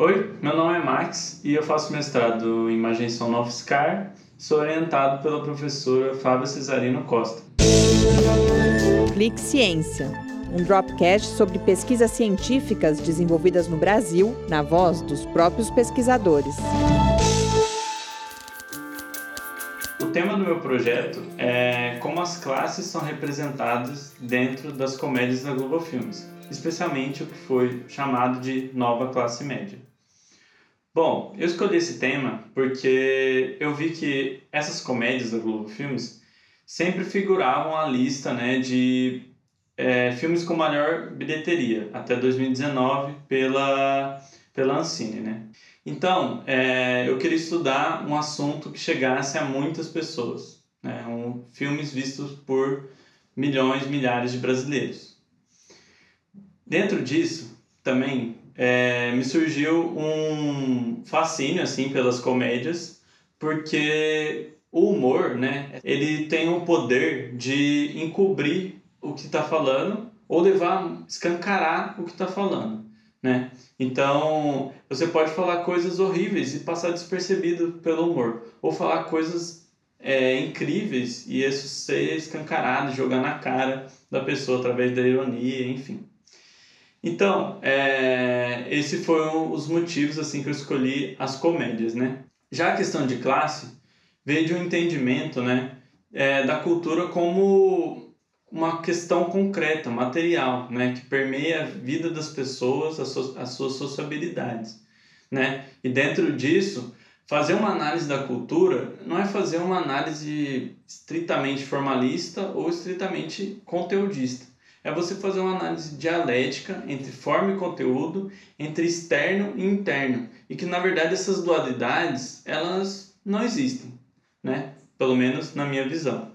Oi, meu nome é Max e eu faço mestrado em Imagem Som no UFSCar. Sou orientado pela professora Fábia Cesarino Costa. Clique Ciência, um dropcast sobre pesquisas científicas desenvolvidas no Brasil, na voz dos próprios pesquisadores. O tema do meu projeto é como as classes são representadas dentro das comédias da Globo Filmes, especialmente o que foi chamado de nova classe média. Bom, eu escolhi esse tema porque eu vi que essas comédias da Globo Filmes sempre figuravam a lista né, de é, filmes com maior bilheteria até 2019 pela, pela Ancine. Né? Então, é, eu queria estudar um assunto que chegasse a muitas pessoas, né? um, filmes vistos por milhões, milhares de brasileiros. Dentro disso, também é, me surgiu um fascínio assim pelas comédias, porque o humor, né, ele tem o poder de encobrir o que está falando ou levar, escancarar o que está falando, né? Então, você pode falar coisas horríveis e passar despercebido pelo humor, ou falar coisas é, incríveis e isso ser escancarado, jogar na cara da pessoa através da ironia, enfim. Então, é, esse foram os motivos assim que eu escolhi as comédias, né? Já a questão de classe veio de um entendimento, né, é, da cultura como uma questão concreta, material, né, que permeia a vida das pessoas, as, suas, as suas sociabilidades, né? E dentro disso, fazer uma análise da cultura não é fazer uma análise estritamente formalista ou estritamente conteudista é você fazer uma análise dialética entre forma e conteúdo, entre externo e interno, e que na verdade essas dualidades elas não existem, né? Pelo menos na minha visão.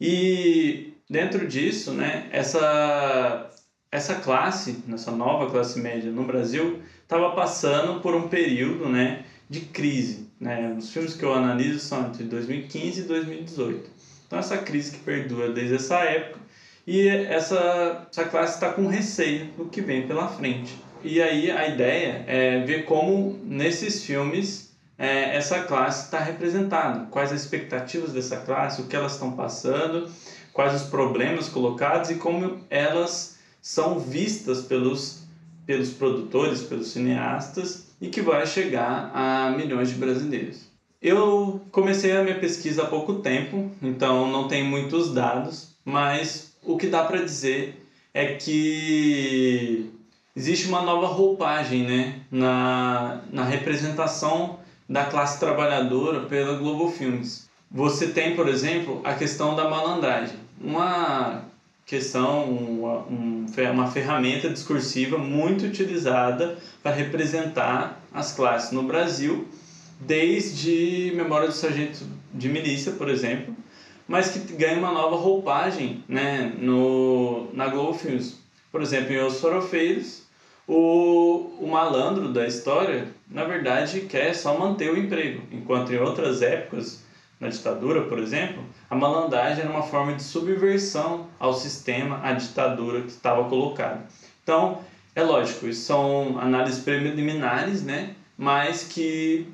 E dentro disso, né, essa essa classe, essa nova classe média no Brasil, estava passando por um período, né, de crise, né? Os filmes que eu analiso são entre 2015 e 2018. Então essa crise que perdura desde essa época e essa, essa classe está com receio do que vem pela frente. E aí a ideia é ver como nesses filmes é, essa classe está representada, quais as expectativas dessa classe, o que elas estão passando, quais os problemas colocados e como elas são vistas pelos, pelos produtores, pelos cineastas e que vai chegar a milhões de brasileiros. Eu comecei a minha pesquisa há pouco tempo, então não tenho muitos dados, mas o que dá para dizer é que existe uma nova roupagem né, na, na representação da classe trabalhadora pela Globo Filmes. Você tem, por exemplo, a questão da malandragem, uma questão, uma, uma ferramenta discursiva muito utilizada para representar as classes no Brasil, desde Memória do Sargento de Milícia, por exemplo, mas que ganha uma nova roupagem né, no, na Globo Filmes. Por exemplo, em Os Farofeiros, o, o malandro da história, na verdade, quer só manter o emprego, enquanto em outras épocas, na ditadura, por exemplo, a malandragem era uma forma de subversão ao sistema, à ditadura que estava colocada. Então, é lógico, isso são análises preliminares, né? mas que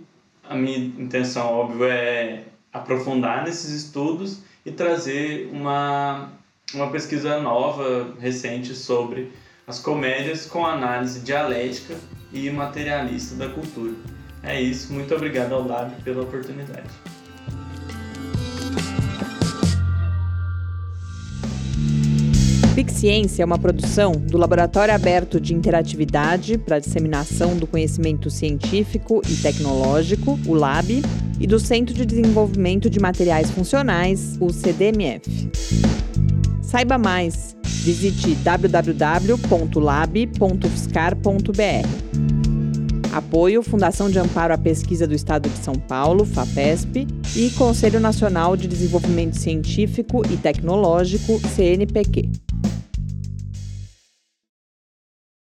a minha intenção, óbvio, é aprofundar nesses estudos e trazer uma, uma pesquisa nova, recente, sobre as comédias com análise dialética e materialista da cultura. É isso, muito obrigado ao Lab pela oportunidade. Ciência é uma produção do Laboratório Aberto de Interatividade para Disseminação do Conhecimento Científico e Tecnológico, o LAB, e do Centro de Desenvolvimento de Materiais Funcionais, o CDMF. Saiba mais, visite www.lab.ufscar.br. Apoio Fundação de Amparo à Pesquisa do Estado de São Paulo, FAPESP, e Conselho Nacional de Desenvolvimento Científico e Tecnológico, CNPq.